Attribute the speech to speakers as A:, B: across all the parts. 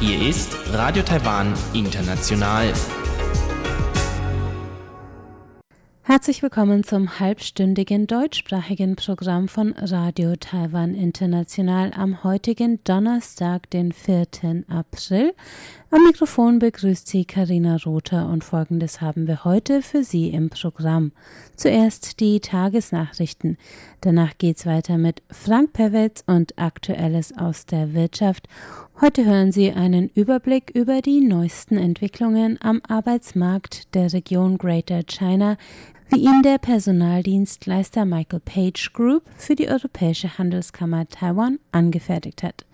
A: Hier ist Radio Taiwan International.
B: Herzlich willkommen zum halbstündigen deutschsprachigen Programm von Radio Taiwan International am heutigen Donnerstag, den 4. April. Am Mikrofon begrüßt Sie Karina Rother und folgendes haben wir heute für Sie im Programm. Zuerst die Tagesnachrichten. Danach geht's weiter mit Frank Pewitz und Aktuelles aus der Wirtschaft. Heute hören Sie einen Überblick über die neuesten Entwicklungen am Arbeitsmarkt der Region Greater China, wie ihn der Personaldienstleister Michael Page Group für die Europäische Handelskammer Taiwan angefertigt hat.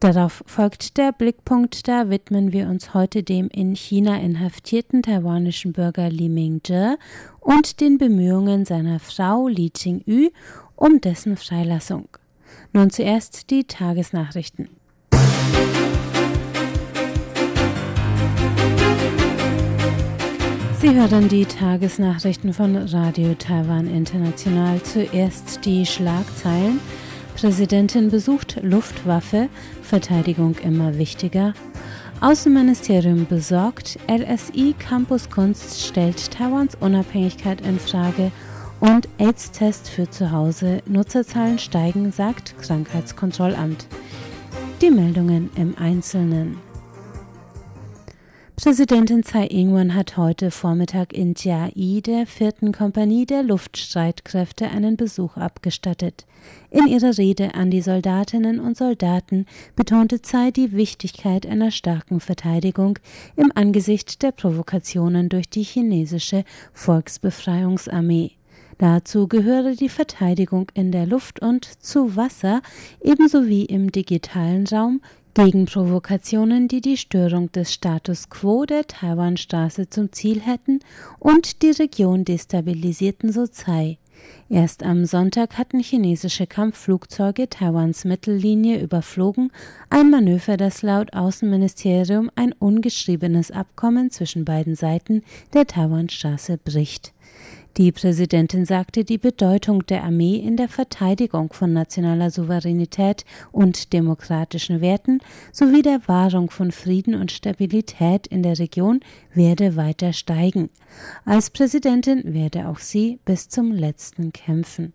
B: Darauf folgt der Blickpunkt, da widmen wir uns heute dem in China inhaftierten taiwanischen Bürger Li Mingzhe und den Bemühungen seiner Frau Li Qingyu um dessen Freilassung. Nun zuerst die Tagesnachrichten. Sie hören die Tagesnachrichten von Radio Taiwan International. Zuerst die Schlagzeilen. Präsidentin besucht Luftwaffe, Verteidigung immer wichtiger. Außenministerium besorgt, LSI Campus Kunst stellt Taiwans Unabhängigkeit in Frage und AIDS-Test für zu Hause. Nutzerzahlen steigen, sagt Krankheitskontrollamt. Die Meldungen im Einzelnen. Präsidentin Tsai Ing-wen hat heute Vormittag in Jiai der vierten Kompanie der Luftstreitkräfte einen Besuch abgestattet. In ihrer Rede an die Soldatinnen und Soldaten betonte Tsai die Wichtigkeit einer starken Verteidigung im Angesicht der Provokationen durch die chinesische Volksbefreiungsarmee. Dazu gehöre die Verteidigung in der Luft und zu Wasser ebenso wie im digitalen Raum gegen Provokationen, die die Störung des Status quo der Taiwanstraße zum Ziel hätten und die Region destabilisierten, so Tsai. Erst am Sonntag hatten chinesische Kampfflugzeuge Taiwans Mittellinie überflogen, ein Manöver, das laut Außenministerium ein ungeschriebenes Abkommen zwischen beiden Seiten der Taiwanstraße bricht. Die Präsidentin sagte, die Bedeutung der Armee in der Verteidigung von nationaler Souveränität und demokratischen Werten sowie der Wahrung von Frieden und Stabilität in der Region werde weiter steigen. Als Präsidentin werde auch sie bis zum letzten kämpfen.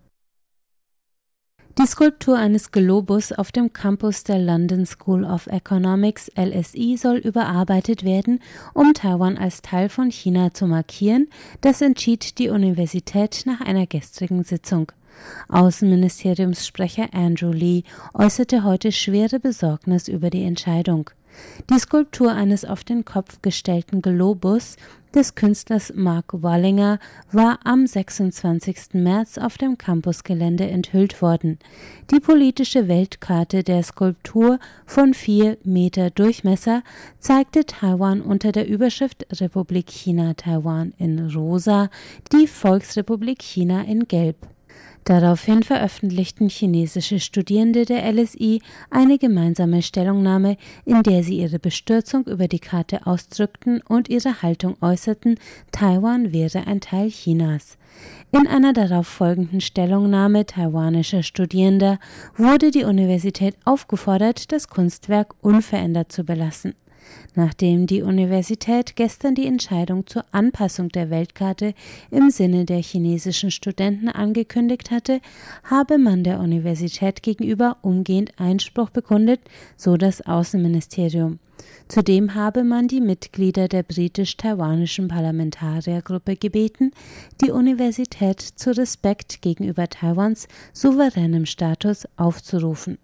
B: Die Skulptur eines Globus auf dem Campus der London School of Economics LSI soll überarbeitet werden, um Taiwan als Teil von China zu markieren. Das entschied die Universität nach einer gestrigen Sitzung. Außenministeriumssprecher Andrew Lee äußerte heute schwere Besorgnis über die Entscheidung. Die Skulptur eines auf den Kopf gestellten Globus des Künstlers Mark Wallinger war am 26. März auf dem Campusgelände enthüllt worden. Die politische Weltkarte der Skulptur von vier Meter Durchmesser zeigte Taiwan unter der Überschrift Republik China Taiwan in rosa, die Volksrepublik China in gelb. Daraufhin veröffentlichten chinesische Studierende der LSI eine gemeinsame Stellungnahme, in der sie ihre Bestürzung über die Karte ausdrückten und ihre Haltung äußerten, Taiwan wäre ein Teil Chinas. In einer darauf folgenden Stellungnahme taiwanischer Studierender wurde die Universität aufgefordert, das Kunstwerk unverändert zu belassen. Nachdem die Universität gestern die Entscheidung zur Anpassung der Weltkarte im Sinne der chinesischen Studenten angekündigt hatte, habe man der Universität gegenüber umgehend Einspruch bekundet, so das Außenministerium. Zudem habe man die Mitglieder der britisch-taiwanischen Parlamentariergruppe gebeten, die Universität zu Respekt gegenüber Taiwans souveränem Status aufzurufen.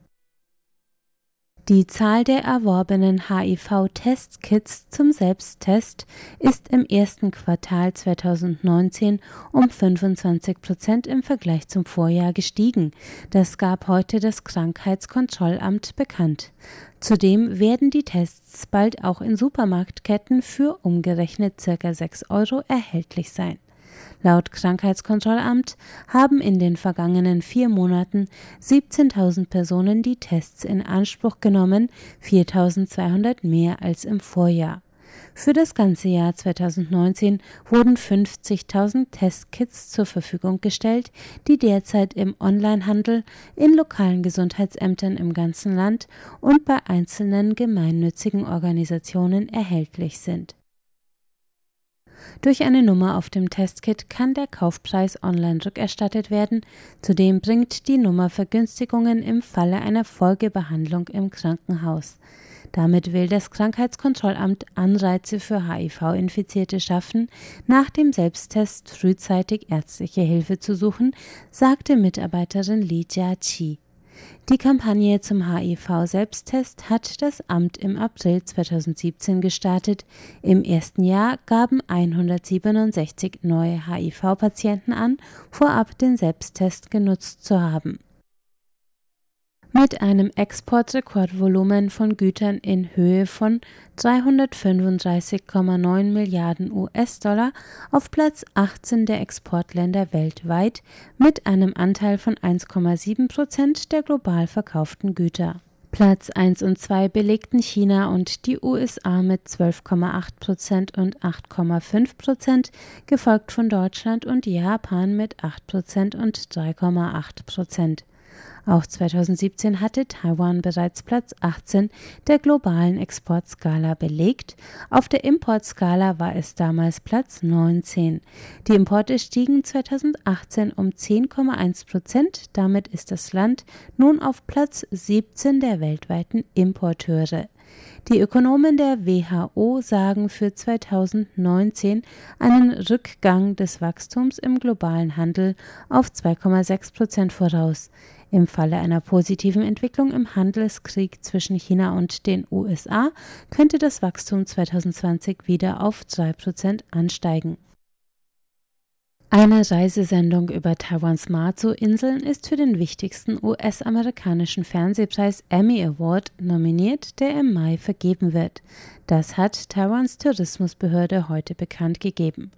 B: Die Zahl der erworbenen HIV-Testkits zum Selbsttest ist im ersten Quartal 2019 um 25 Prozent im Vergleich zum Vorjahr gestiegen. Das gab heute das Krankheitskontrollamt bekannt. Zudem werden die Tests bald auch in Supermarktketten für umgerechnet circa 6 Euro erhältlich sein. Laut Krankheitskontrollamt haben in den vergangenen vier Monaten 17.000 Personen die Tests in Anspruch genommen, 4.200 mehr als im Vorjahr. Für das ganze Jahr 2019 wurden 50.000 Testkits zur Verfügung gestellt, die derzeit im Onlinehandel, in lokalen Gesundheitsämtern im ganzen Land und bei einzelnen gemeinnützigen Organisationen erhältlich sind. Durch eine Nummer auf dem Testkit kann der Kaufpreis online rückerstattet werden. Zudem bringt die Nummer Vergünstigungen im Falle einer Folgebehandlung im Krankenhaus. Damit will das Krankheitskontrollamt Anreize für HIV-Infizierte schaffen, nach dem Selbsttest frühzeitig ärztliche Hilfe zu suchen, sagte Mitarbeiterin Li Jiaqi. Die Kampagne zum HIV-Selbsttest hat das Amt im April 2017 gestartet. Im ersten Jahr gaben 167 neue HIV-Patienten an, vorab den Selbsttest genutzt zu haben. Mit einem Exportrekordvolumen von Gütern in Höhe von 335,9 Milliarden US-Dollar auf Platz 18 der Exportländer weltweit mit einem Anteil von 1,7 Prozent der global verkauften Güter. Platz 1 und 2 belegten China und die USA mit 12,8 Prozent und 8,5 Prozent, gefolgt von Deutschland und Japan mit 8 Prozent und 3,8 Prozent. Auch 2017 hatte Taiwan bereits Platz 18 der globalen Exportskala belegt. Auf der Importskala war es damals Platz 19. Die Importe stiegen 2018 um 10,1 Prozent. Damit ist das Land nun auf Platz 17 der weltweiten Importeure. Die Ökonomen der WHO sagen für 2019 einen Rückgang des Wachstums im globalen Handel auf 2,6 Prozent voraus. Im Falle einer positiven Entwicklung im Handelskrieg zwischen China und den USA könnte das Wachstum 2020 wieder auf 3% ansteigen. Eine Reisesendung über Taiwans Matsu-Inseln ist für den wichtigsten US-amerikanischen Fernsehpreis Emmy Award nominiert, der im Mai vergeben wird. Das hat Taiwans Tourismusbehörde heute bekannt gegeben.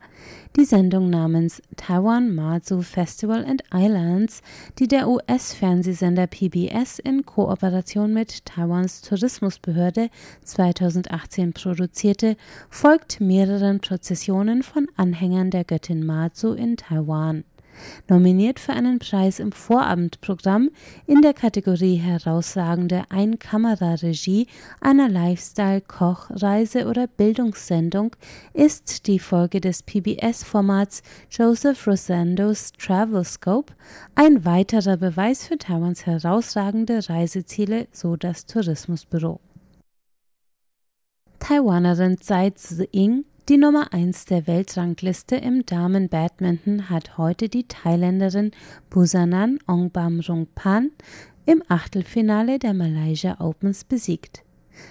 B: Die Sendung namens Taiwan Matsu Festival and Islands, die der US-Fernsehsender PBS in Kooperation mit Taiwans Tourismusbehörde 2018 produzierte, folgt mehreren Prozessionen von Anhängern der Göttin Matsu in Taiwan nominiert für einen Preis im Vorabendprogramm in der Kategorie herausragende Einkameraregie einer Lifestyle-, Koch-, Reise- oder Bildungssendung ist die Folge des PBS-Formats Joseph Rosandos Travel Scope ein weiterer Beweis für Taiwans herausragende Reiseziele, so das Tourismusbüro. Taiwanerin Tsai Tse-ing die Nummer 1 der Weltrangliste im Damen-Badminton hat heute die Thailänderin Busanan Ongbam-Rungpan im Achtelfinale der Malaysia Opens besiegt.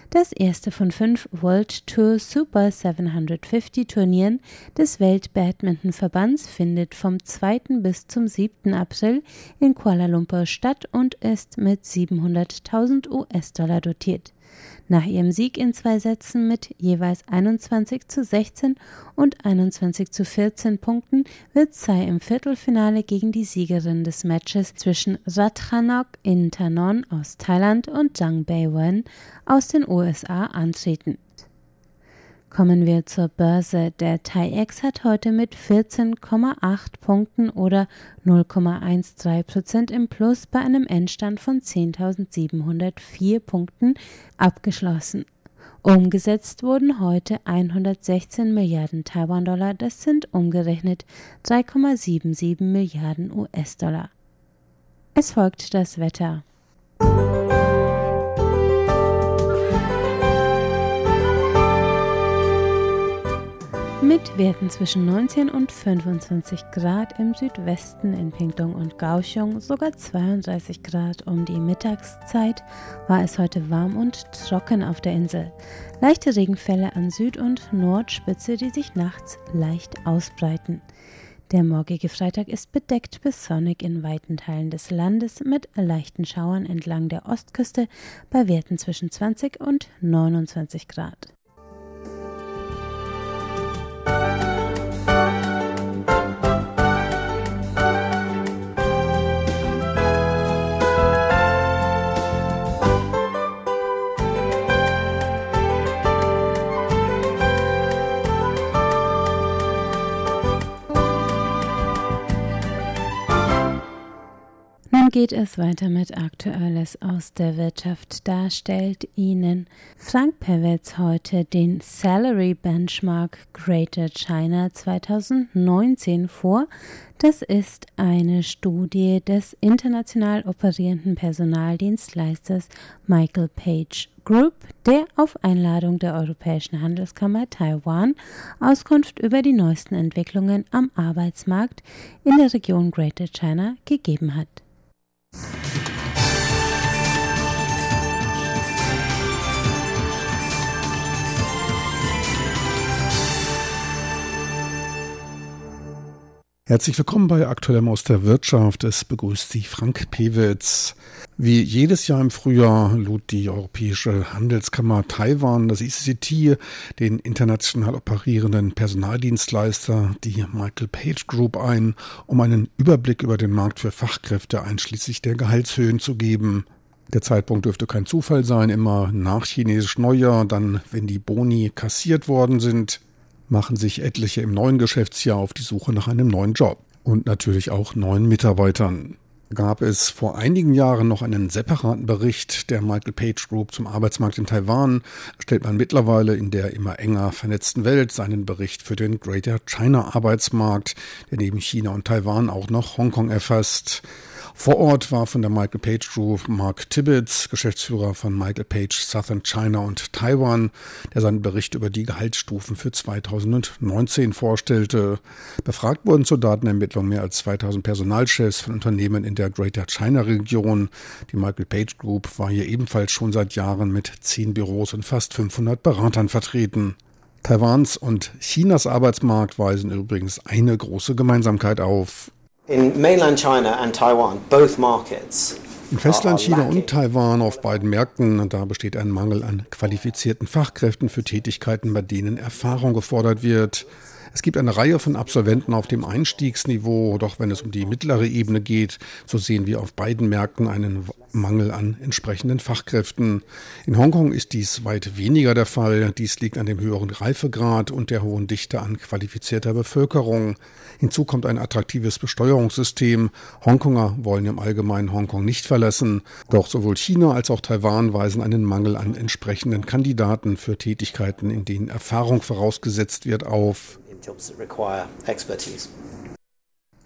B: Das erste von fünf World Tour Super 750 Turnieren des Weltbadmintonverbands findet vom 2. bis zum 7. April in Kuala Lumpur statt und ist mit 700.000 US-Dollar dotiert. Nach ihrem Sieg in zwei Sätzen mit jeweils 21 zu 16 und 21 zu 14 Punkten wird Tsai im Viertelfinale gegen die Siegerin des Matches zwischen Ratchanok Intanon aus Thailand und Zhang Beiwen aus den USA antreten. Kommen wir zur Börse. Der TAIEX hat heute mit 14,8 Punkten oder 0,13 Prozent im Plus bei einem Endstand von 10.704 Punkten abgeschlossen. Umgesetzt wurden heute 116 Milliarden Taiwan-Dollar, das sind umgerechnet 3,77 Milliarden US-Dollar. Es folgt das Wetter. Mit Werten zwischen 19 und 25 Grad im Südwesten in Pingtung und Kaohsiung, sogar 32 Grad um die Mittagszeit, war es heute warm und trocken auf der Insel. Leichte Regenfälle an Süd- und Nordspitze, die sich nachts leicht ausbreiten. Der morgige Freitag ist bedeckt bis sonnig in weiten Teilen des Landes mit leichten Schauern entlang der Ostküste bei Werten zwischen 20 und 29 Grad. Geht es weiter mit Aktuelles aus der Wirtschaft. Da stellt Ihnen Frank Pewitz heute den Salary Benchmark Greater China 2019 vor. Das ist eine Studie des international operierenden Personaldienstleisters Michael Page Group, der auf Einladung der Europäischen Handelskammer Taiwan Auskunft über die neuesten Entwicklungen am Arbeitsmarkt in der Region Greater China gegeben hat.
C: you Herzlich willkommen bei Aktuellem aus der Wirtschaft. Es begrüßt Sie Frank Pewitz. Wie jedes Jahr im Frühjahr lud die Europäische Handelskammer Taiwan, das ICCT, den international operierenden Personaldienstleister, die Michael Page Group ein, um einen Überblick über den Markt für Fachkräfte einschließlich der Gehaltshöhen zu geben. Der Zeitpunkt dürfte kein Zufall sein, immer nach chinesisch Neujahr, dann wenn die Boni kassiert worden sind machen sich etliche im neuen Geschäftsjahr auf die Suche nach einem neuen Job und natürlich auch neuen Mitarbeitern. Gab es vor einigen Jahren noch einen separaten Bericht der Michael Page Group zum Arbeitsmarkt in Taiwan, stellt man mittlerweile in der immer enger vernetzten Welt seinen Bericht für den Greater China Arbeitsmarkt, der neben China und Taiwan auch noch Hongkong erfasst. Vor Ort war von der Michael Page Group Mark Tibbetts, Geschäftsführer von Michael Page Southern China und Taiwan, der seinen Bericht über die Gehaltsstufen für 2019 vorstellte. Befragt wurden zur Datenermittlung mehr als 2000 Personalchefs von Unternehmen in der Greater China Region. Die Michael Page Group war hier ebenfalls schon seit Jahren mit zehn Büros und fast 500 Beratern vertreten. Taiwans und Chinas Arbeitsmarkt weisen übrigens eine große Gemeinsamkeit auf.
D: In mainland China and Taiwan, both markets
C: in Festlandchina und Taiwan auf beiden Märkten, da besteht ein Mangel an qualifizierten Fachkräften für Tätigkeiten, bei denen Erfahrung gefordert wird. Es gibt eine Reihe von Absolventen auf dem Einstiegsniveau, doch wenn es um die mittlere Ebene geht, so sehen wir auf beiden Märkten einen Mangel an entsprechenden Fachkräften. In Hongkong ist dies weit weniger der Fall. Dies liegt an dem höheren Reifegrad und der hohen Dichte an qualifizierter Bevölkerung. Hinzu kommt ein attraktives Besteuerungssystem. Hongkonger wollen im Allgemeinen Hongkong nicht verlassen. Doch sowohl China als auch Taiwan weisen einen Mangel an entsprechenden Kandidaten für Tätigkeiten, in denen Erfahrung vorausgesetzt wird, auf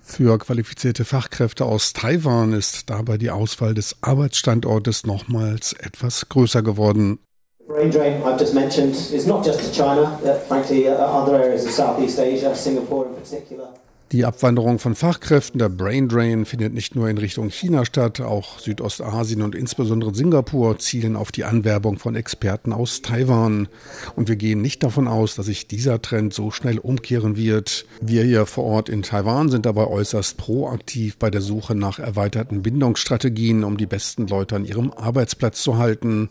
C: Für qualifizierte Fachkräfte aus Taiwan ist dabei die Auswahl des Arbeitsstandortes nochmals etwas größer geworden. Die Abwanderung von Fachkräften, der Brain Drain, findet nicht nur in Richtung China statt, auch Südostasien und insbesondere Singapur zielen auf die Anwerbung von Experten aus Taiwan. Und wir gehen nicht davon aus, dass sich dieser Trend so schnell umkehren wird. Wir hier vor Ort in Taiwan sind dabei äußerst proaktiv bei der Suche nach erweiterten Bindungsstrategien, um die besten Leute an ihrem Arbeitsplatz zu halten.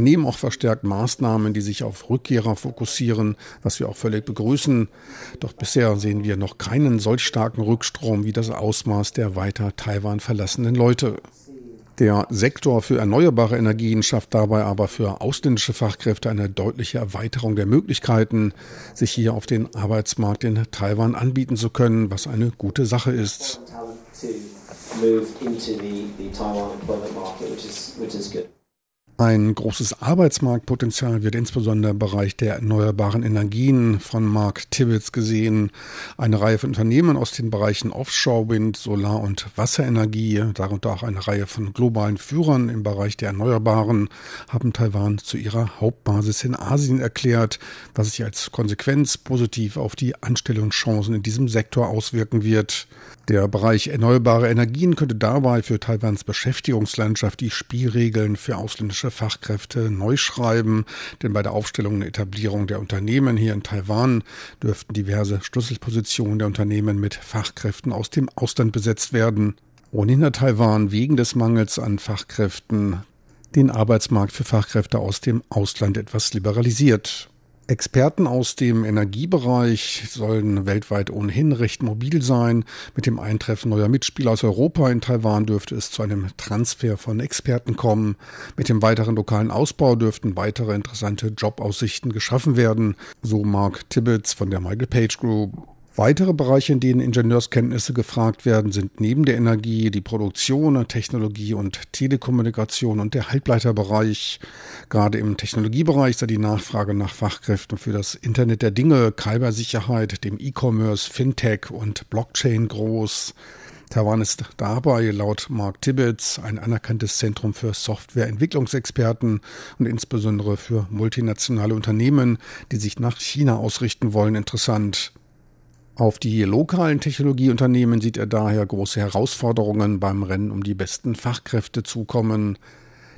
C: Nehmen auch verstärkt Maßnahmen, die sich auf Rückkehrer fokussieren, was wir auch völlig begrüßen. Doch bisher sehen wir noch keinen solch starken Rückstrom wie das Ausmaß der weiter Taiwan verlassenen Leute. Der Sektor für erneuerbare Energien schafft dabei aber für ausländische Fachkräfte eine deutliche Erweiterung der Möglichkeiten, sich hier auf den Arbeitsmarkt in Taiwan anbieten zu können, was eine gute Sache ist. Ein großes Arbeitsmarktpotenzial wird insbesondere im Bereich der erneuerbaren Energien von Mark Tibbets gesehen. Eine Reihe von Unternehmen aus den Bereichen Offshore Wind, Solar- und Wasserenergie, darunter auch eine Reihe von globalen Führern im Bereich der Erneuerbaren, haben Taiwan zu ihrer Hauptbasis in Asien erklärt, was sich als Konsequenz positiv auf die Anstellungschancen in diesem Sektor auswirken wird. Der Bereich erneuerbare Energien könnte dabei für Taiwans Beschäftigungslandschaft die Spielregeln für ausländische Fachkräfte neu schreiben, denn bei der Aufstellung und Etablierung der Unternehmen hier in Taiwan dürften diverse Schlüsselpositionen der Unternehmen mit Fachkräften aus dem Ausland besetzt werden. Ohnehin hat Taiwan wegen des Mangels an Fachkräften den Arbeitsmarkt für Fachkräfte aus dem Ausland etwas liberalisiert. Experten aus dem Energiebereich sollen weltweit ohnehin recht mobil sein. Mit dem Eintreffen neuer Mitspieler aus Europa in Taiwan dürfte es zu einem Transfer von Experten kommen. Mit dem weiteren lokalen Ausbau dürften weitere interessante Jobaussichten geschaffen werden, so Mark Tibbets von der Michael Page Group. Weitere Bereiche, in denen Ingenieurskenntnisse gefragt werden, sind neben der Energie die Produktion, Technologie und Telekommunikation und der Halbleiterbereich. Gerade im Technologiebereich sei die Nachfrage nach Fachkräften für das Internet der Dinge, Cybersicherheit, dem E-Commerce, Fintech und Blockchain groß. Taiwan ist dabei laut Mark Tibbets ein anerkanntes Zentrum für Softwareentwicklungsexperten und insbesondere für multinationale Unternehmen, die sich nach China ausrichten wollen, interessant. Auf die lokalen Technologieunternehmen sieht er daher große Herausforderungen beim Rennen um die besten Fachkräfte zukommen.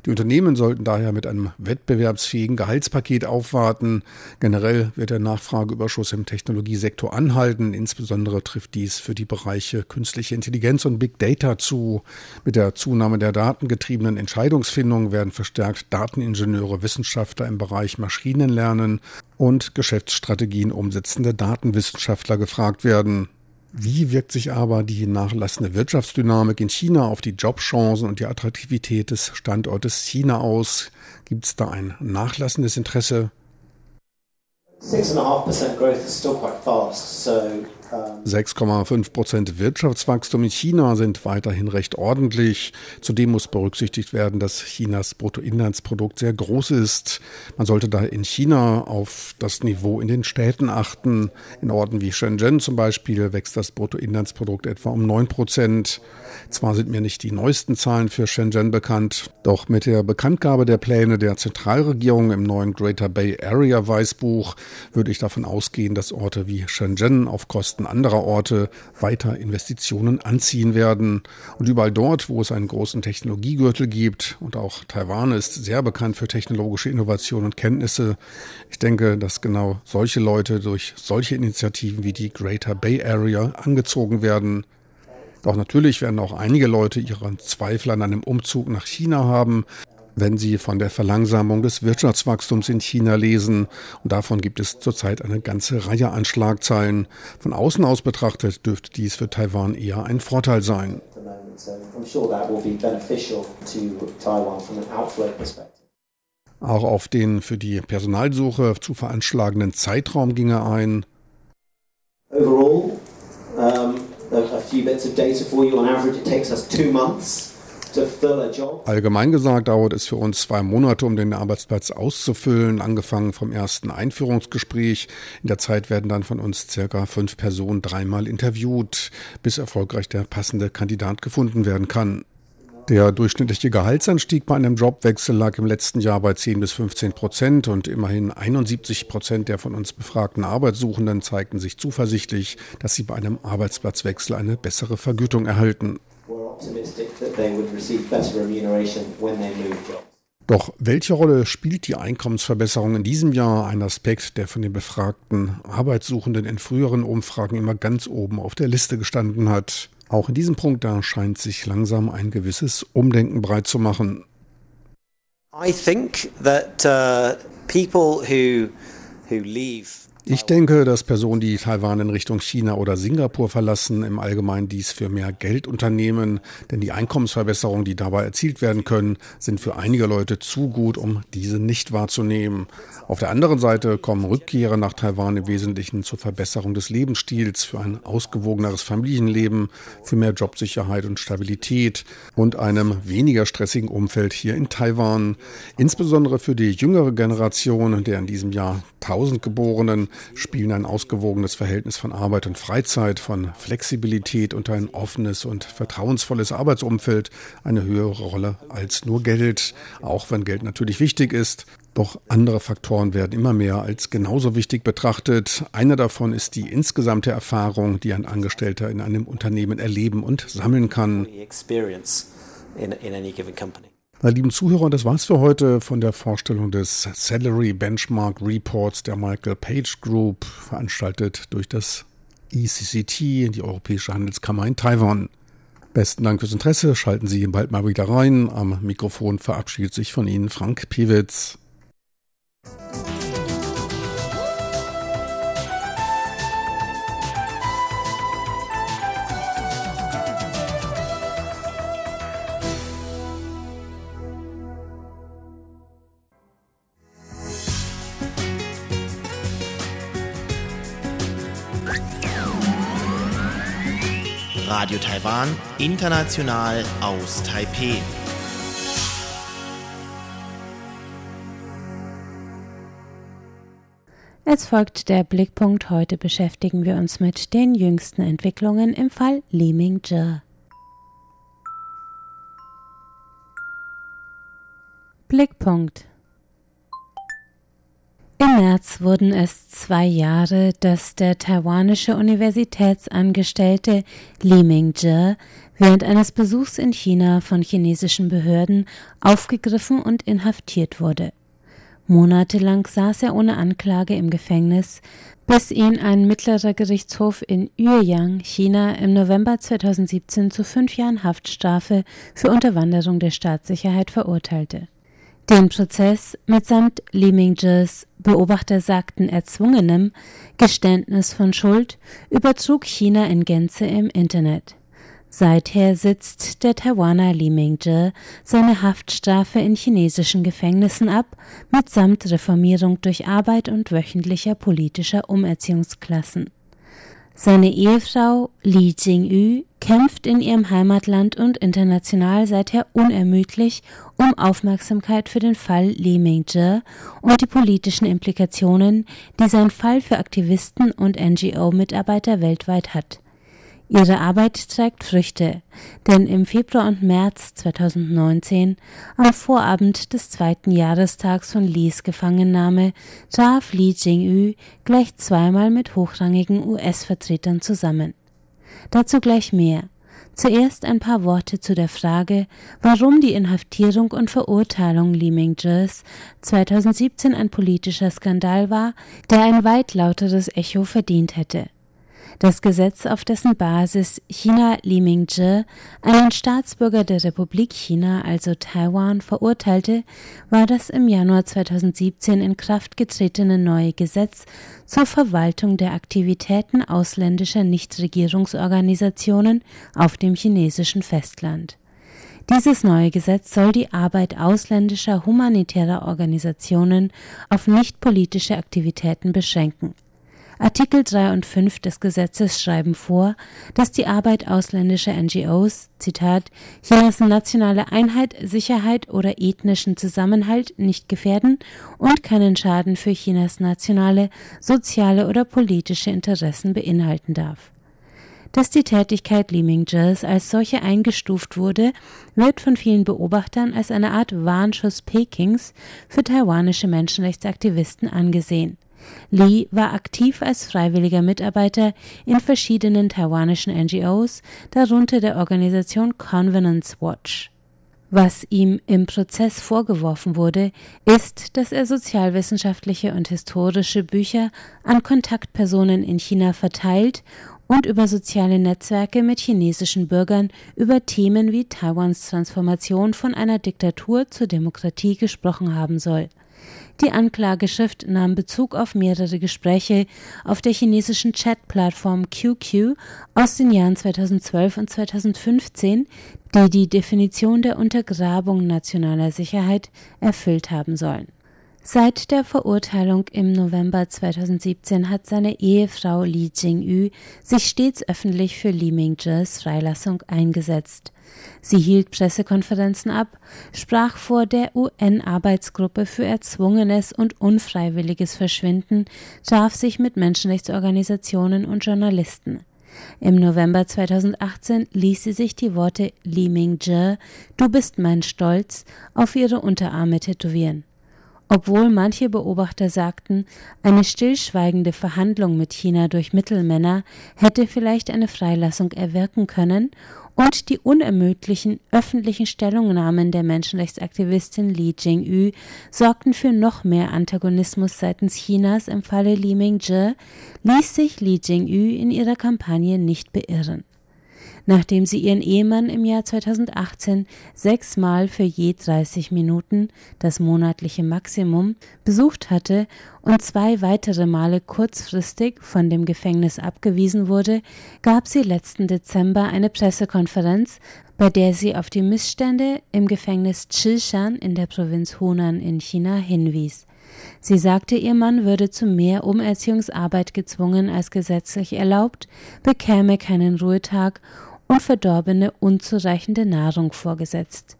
C: Die Unternehmen sollten daher mit einem wettbewerbsfähigen Gehaltspaket aufwarten. Generell wird der Nachfrageüberschuss im Technologiesektor anhalten. Insbesondere trifft dies für die Bereiche künstliche Intelligenz und Big Data zu. Mit der Zunahme der datengetriebenen Entscheidungsfindung werden verstärkt Dateningenieure, Wissenschaftler im Bereich Maschinenlernen und Geschäftsstrategien umsetzende Datenwissenschaftler gefragt werden. Wie wirkt sich aber die nachlassende Wirtschaftsdynamik in China auf die Jobchancen und die Attraktivität des Standortes China aus? Gibt es da ein nachlassendes Interesse? 6,5% growth is still quite fast, so 6,5 Prozent Wirtschaftswachstum in China sind weiterhin recht ordentlich. Zudem muss berücksichtigt werden, dass Chinas Bruttoinlandsprodukt sehr groß ist. Man sollte da in China auf das Niveau in den Städten achten. In Orten wie Shenzhen zum Beispiel wächst das Bruttoinlandsprodukt etwa um 9 Prozent. Zwar sind mir nicht die neuesten Zahlen für Shenzhen bekannt, doch mit der Bekanntgabe der Pläne der Zentralregierung im neuen Greater Bay Area Weißbuch würde ich davon ausgehen, dass Orte wie Shenzhen auf Kosten Kosten anderer Orte weiter Investitionen anziehen werden. Und überall dort, wo es einen großen Technologiegürtel gibt, und auch Taiwan ist sehr bekannt für technologische Innovation und Kenntnisse, ich denke, dass genau solche Leute durch solche Initiativen wie die Greater Bay Area angezogen werden. Doch natürlich werden auch einige Leute ihre Zweifel an einem Umzug nach China haben, wenn Sie von der Verlangsamung des Wirtschaftswachstums in China lesen. Und davon gibt es zurzeit eine ganze Reihe an Schlagzeilen. Von außen aus betrachtet dürfte dies für Taiwan eher ein Vorteil sein. Auch auf den für die Personalsuche zu veranschlagenden Zeitraum ging er ein. Overall, um, a few bits of data for you. On average, it takes us two months Allgemein gesagt dauert es für uns zwei Monate, um den Arbeitsplatz auszufüllen, angefangen vom ersten Einführungsgespräch. In der Zeit werden dann von uns circa fünf Personen dreimal interviewt, bis erfolgreich der passende Kandidat gefunden werden kann. Der durchschnittliche Gehaltsanstieg bei einem Jobwechsel lag im letzten Jahr bei 10 bis 15 Prozent und immerhin 71 Prozent der von uns befragten Arbeitssuchenden zeigten sich zuversichtlich, dass sie bei einem Arbeitsplatzwechsel eine bessere Vergütung erhalten optimistic that they would receive better remuneration when they move jobs. Doch welche Rolle spielt die Einkommensverbesserung in diesem Jahr? Ein Aspekt, der von den befragten Arbeitssuchenden in früheren Umfragen immer ganz oben auf der Liste gestanden hat. Auch in diesem Punkt da scheint sich langsam ein gewisses Umdenken breit zu machen. I think that uh, people who who leave ich denke, dass Personen, die Taiwan in Richtung China oder Singapur verlassen, im Allgemeinen dies für mehr Geld unternehmen, denn die Einkommensverbesserungen, die dabei erzielt werden können, sind für einige Leute zu gut, um diese nicht wahrzunehmen. Auf der anderen Seite kommen Rückkehrer nach Taiwan im Wesentlichen zur Verbesserung des Lebensstils, für ein ausgewogeneres Familienleben, für mehr Jobsicherheit und Stabilität und einem weniger stressigen Umfeld hier in Taiwan. Insbesondere für die jüngere Generation der in diesem Jahr 1000 Geborenen spielen ein ausgewogenes Verhältnis von Arbeit und Freizeit, von Flexibilität und ein offenes und vertrauensvolles Arbeitsumfeld eine höhere Rolle als nur Geld, auch wenn Geld natürlich wichtig ist. Doch andere Faktoren werden immer mehr als genauso wichtig betrachtet. Einer davon ist die insgesamte Erfahrung, die ein Angestellter in einem Unternehmen erleben und sammeln kann. Meine lieben Zuhörer, das war's für heute von der Vorstellung des Salary Benchmark Reports der Michael Page Group, veranstaltet durch das ECCT, die Europäische Handelskammer in Taiwan. Besten Dank fürs Interesse. Schalten Sie bald mal wieder rein. Am Mikrofon verabschiedet sich von Ihnen Frank Piewitz.
A: Radio Taiwan, international aus Taipeh.
B: Es folgt der Blickpunkt. Heute beschäftigen wir uns mit den jüngsten Entwicklungen im Fall Li Mingzhe. Blickpunkt im März wurden es zwei Jahre, dass der taiwanische Universitätsangestellte Li Mingzhe während eines Besuchs in China von chinesischen Behörden aufgegriffen und inhaftiert wurde. Monatelang saß er ohne Anklage im Gefängnis, bis ihn ein mittlerer Gerichtshof in Yueyang, China, im November 2017 zu fünf Jahren Haftstrafe für Unterwanderung der Staatssicherheit verurteilte. Den Prozess mitsamt Li Mingzhes Beobachter sagten erzwungenem Geständnis von Schuld übertrug China in Gänze im Internet. Seither sitzt der Taiwaner Li Mingzhe seine Haftstrafe in chinesischen Gefängnissen ab, mitsamt Reformierung durch Arbeit und wöchentlicher politischer Umerziehungsklassen. Seine Ehefrau Li Jingyu kämpft in ihrem Heimatland und international seither unermüdlich um Aufmerksamkeit für den Fall Li Mingzhe und die politischen Implikationen, die sein Fall für Aktivisten und NGO-Mitarbeiter weltweit hat. Ihre Arbeit trägt Früchte, denn im Februar und März 2019, am Vorabend des zweiten Jahrestags von Lees Gefangennahme, traf Li Jingyu gleich zweimal mit hochrangigen US-Vertretern zusammen. Dazu gleich mehr. Zuerst ein paar Worte zu der Frage, warum die Inhaftierung und Verurteilung Li Mingzhes 2017 ein politischer Skandal war, der ein weit lauteres Echo verdient hätte. Das Gesetz, auf dessen Basis China Li Mingzhe, einen Staatsbürger der Republik China, also Taiwan, verurteilte, war das im Januar 2017 in Kraft getretene neue Gesetz zur Verwaltung der Aktivitäten ausländischer Nichtregierungsorganisationen auf dem chinesischen Festland. Dieses neue Gesetz soll die Arbeit ausländischer humanitärer Organisationen auf nichtpolitische Aktivitäten beschränken. Artikel 3 und 5 des Gesetzes schreiben vor, dass die Arbeit ausländischer NGOs, Zitat, Chinas nationale Einheit, Sicherheit oder ethnischen Zusammenhalt nicht gefährden und keinen Schaden für Chinas nationale, soziale oder politische Interessen beinhalten darf. Dass die Tätigkeit Li Mingzhes als solche eingestuft wurde, wird von vielen Beobachtern als eine Art Warnschuss Pekings für taiwanische Menschenrechtsaktivisten angesehen. Lee war aktiv als freiwilliger Mitarbeiter in verschiedenen taiwanischen NGOs, darunter der Organisation Convenance Watch. Was ihm im Prozess vorgeworfen wurde, ist, dass er sozialwissenschaftliche und historische Bücher an Kontaktpersonen in China verteilt und über soziale Netzwerke mit chinesischen Bürgern über Themen wie Taiwans Transformation von einer Diktatur zur Demokratie gesprochen haben soll. Die Anklageschrift nahm Bezug auf mehrere Gespräche auf der chinesischen Chat-Plattform QQ aus den Jahren 2012 und 2015, die die Definition der Untergrabung nationaler Sicherheit erfüllt haben sollen. Seit der Verurteilung im November 2017 hat seine Ehefrau Li Jingyu sich stets öffentlich für Li Mingzhes Freilassung eingesetzt. Sie hielt Pressekonferenzen ab, sprach vor der UN-Arbeitsgruppe für erzwungenes und unfreiwilliges Verschwinden, traf sich mit Menschenrechtsorganisationen und Journalisten. Im November 2018 ließ sie sich die Worte Li Mingzhe, du bist mein Stolz, auf ihre Unterarme tätowieren. Obwohl manche Beobachter sagten, eine stillschweigende Verhandlung mit China durch Mittelmänner hätte vielleicht eine Freilassung erwirken können und die unermüdlichen öffentlichen Stellungnahmen der Menschenrechtsaktivistin Li Jingyu sorgten für noch mehr Antagonismus seitens Chinas im Falle Li Mingzhe, ließ sich Li Jingyu in ihrer Kampagne nicht beirren nachdem sie ihren Ehemann im Jahr 2018 sechsmal für je 30 Minuten, das monatliche Maximum, besucht hatte und zwei weitere Male kurzfristig von dem Gefängnis abgewiesen wurde, gab sie letzten Dezember eine Pressekonferenz, bei der sie auf die Missstände im Gefängnis Chishan in der Provinz Hunan in China hinwies. Sie sagte, ihr Mann würde zu mehr Umerziehungsarbeit gezwungen als gesetzlich erlaubt, bekäme keinen Ruhetag und verdorbene, unzureichende Nahrung vorgesetzt.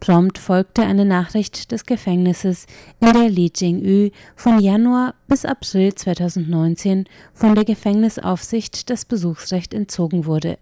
B: Prompt folgte eine Nachricht des Gefängnisses, in der Li Jingyu von Januar bis April 2019 von der Gefängnisaufsicht das Besuchsrecht entzogen wurde.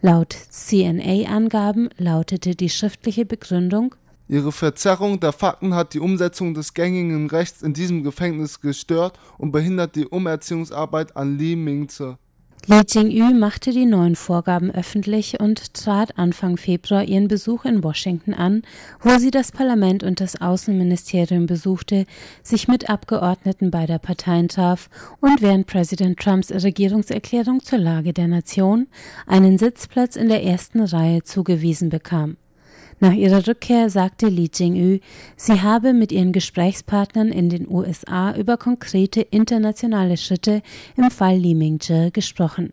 B: Laut CNA-Angaben lautete die schriftliche Begründung
E: Ihre Verzerrung der Fakten hat die Umsetzung des gängigen Rechts in diesem Gefängnis gestört und behindert die Umerziehungsarbeit an Li Mingze.
B: Li Jingyu machte die neuen Vorgaben öffentlich und trat Anfang Februar ihren Besuch in Washington an, wo sie das Parlament und das Außenministerium besuchte, sich mit Abgeordneten beider Parteien traf und während Präsident Trumps Regierungserklärung zur Lage der Nation einen Sitzplatz in der ersten Reihe zugewiesen bekam. Nach ihrer Rückkehr sagte Li Jingyu, sie habe mit ihren Gesprächspartnern in den USA über konkrete internationale Schritte im Fall Li Mingzhe gesprochen.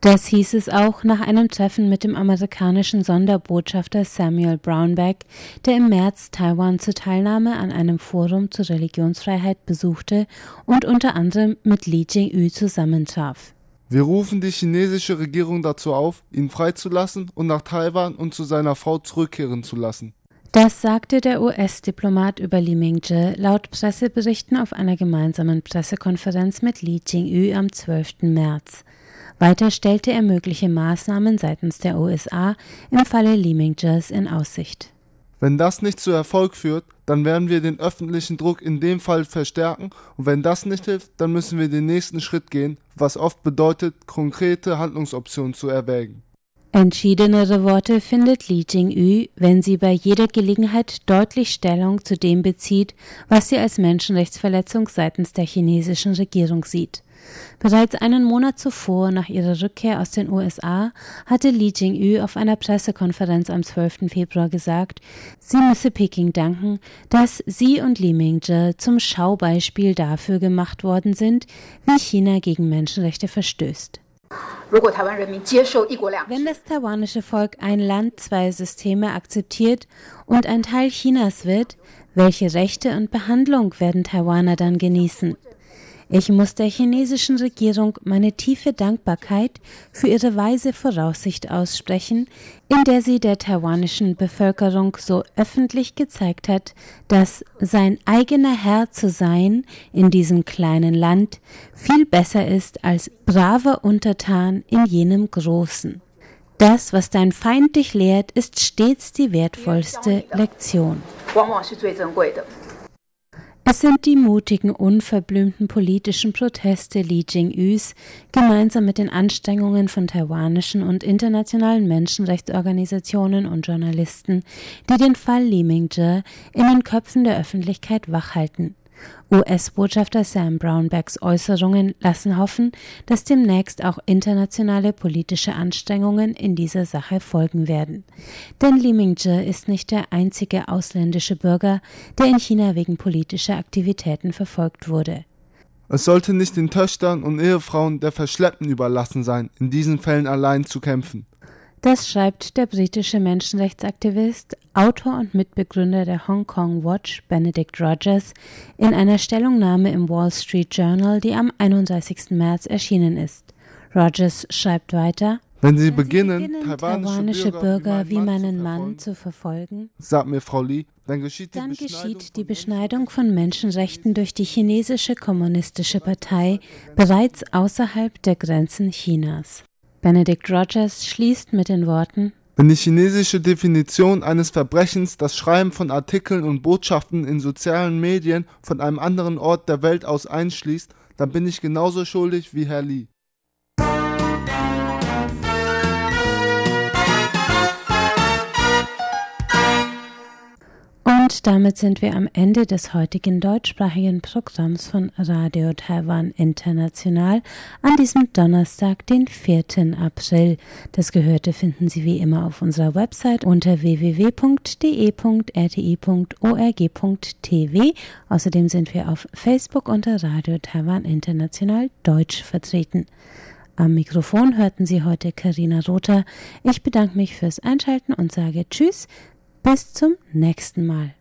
B: Das hieß es auch nach einem Treffen mit dem amerikanischen Sonderbotschafter Samuel Brownback, der im März Taiwan zur Teilnahme an einem Forum zur Religionsfreiheit besuchte und unter anderem mit Li Jingyu zusammentraf.
E: Wir rufen die chinesische Regierung dazu auf, ihn freizulassen und nach Taiwan und zu seiner Frau zurückkehren zu lassen.
B: Das sagte der US-Diplomat über Li Mingzhe laut Presseberichten auf einer gemeinsamen Pressekonferenz mit Li Jingyu am 12. März. Weiter stellte er mögliche Maßnahmen seitens der USA im Falle Li Mingzhes in Aussicht.
E: Wenn das nicht zu Erfolg führt, dann werden wir den öffentlichen Druck in dem Fall verstärken und wenn das nicht hilft, dann müssen wir den nächsten Schritt gehen, was oft bedeutet, konkrete Handlungsoptionen zu erwägen.
B: Entschiedenere Worte findet Li Jingyu, wenn sie bei jeder Gelegenheit deutlich Stellung zu dem bezieht, was sie als Menschenrechtsverletzung seitens der chinesischen Regierung sieht. Bereits einen Monat zuvor, nach ihrer Rückkehr aus den USA, hatte Li Jingyu auf einer Pressekonferenz am 12. Februar gesagt, sie müsse Peking danken, dass sie und Li Mingzhe zum Schaubeispiel dafür gemacht worden sind, wie China gegen Menschenrechte verstößt. Wenn das taiwanische Volk ein Land, zwei Systeme akzeptiert und ein Teil Chinas wird, welche Rechte und Behandlung werden Taiwaner dann genießen? Ich muss der chinesischen Regierung meine tiefe Dankbarkeit für ihre weise Voraussicht aussprechen, in der sie der taiwanischen Bevölkerung so öffentlich gezeigt hat, dass sein eigener Herr zu sein in diesem kleinen Land viel besser ist als braver Untertan in jenem großen. Das, was dein Feind dich lehrt, ist stets die wertvollste Lektion. Es sind die mutigen, unverblümten politischen Proteste Li Jingyus gemeinsam mit den Anstrengungen von taiwanischen und internationalen Menschenrechtsorganisationen und Journalisten, die den Fall Li Mingzhe in den Köpfen der Öffentlichkeit wachhalten. US-Botschafter Sam Brownbacks Äußerungen lassen hoffen, dass demnächst auch internationale politische Anstrengungen in dieser Sache folgen werden. Denn Li Mingzhe ist nicht der einzige ausländische Bürger, der in China wegen politischer Aktivitäten verfolgt wurde.
E: Es sollte nicht den Töchtern und Ehefrauen der Verschleppten überlassen sein, in diesen Fällen allein zu kämpfen.
B: Das schreibt der britische Menschenrechtsaktivist, Autor und Mitbegründer der Hong Kong Watch Benedict Rogers in einer Stellungnahme im Wall Street Journal, die am 31. März erschienen ist. Rogers schreibt weiter,
E: wenn Sie,
B: Wenn
E: beginnen,
B: Sie beginnen
E: taiwanische,
B: taiwanische Bürger wie meinen Mann
E: verfolgen,
B: zu verfolgen,
E: sagt mir Frau Li, dann geschieht die
B: dann
E: Beschneidung
B: geschieht die Beschneidung von Menschenrechten durch die chinesische kommunistische Partei bereits außerhalb der Grenzen Chinas. Benedict Rogers schließt mit den Worten
E: Wenn die chinesische Definition eines Verbrechens das Schreiben von Artikeln und Botschaften in sozialen Medien von einem anderen Ort der Welt aus einschließt, dann bin ich genauso schuldig wie Herr Li.
B: Und damit sind wir am Ende des heutigen deutschsprachigen Programms von Radio Taiwan International an diesem Donnerstag, den 4. April. Das Gehörte finden Sie wie immer auf unserer Website unter www.de.rti.org.tv. Außerdem sind wir auf Facebook unter Radio Taiwan International Deutsch vertreten. Am Mikrofon hörten Sie heute Karina Rother. Ich bedanke mich fürs Einschalten und sage Tschüss, bis zum nächsten Mal.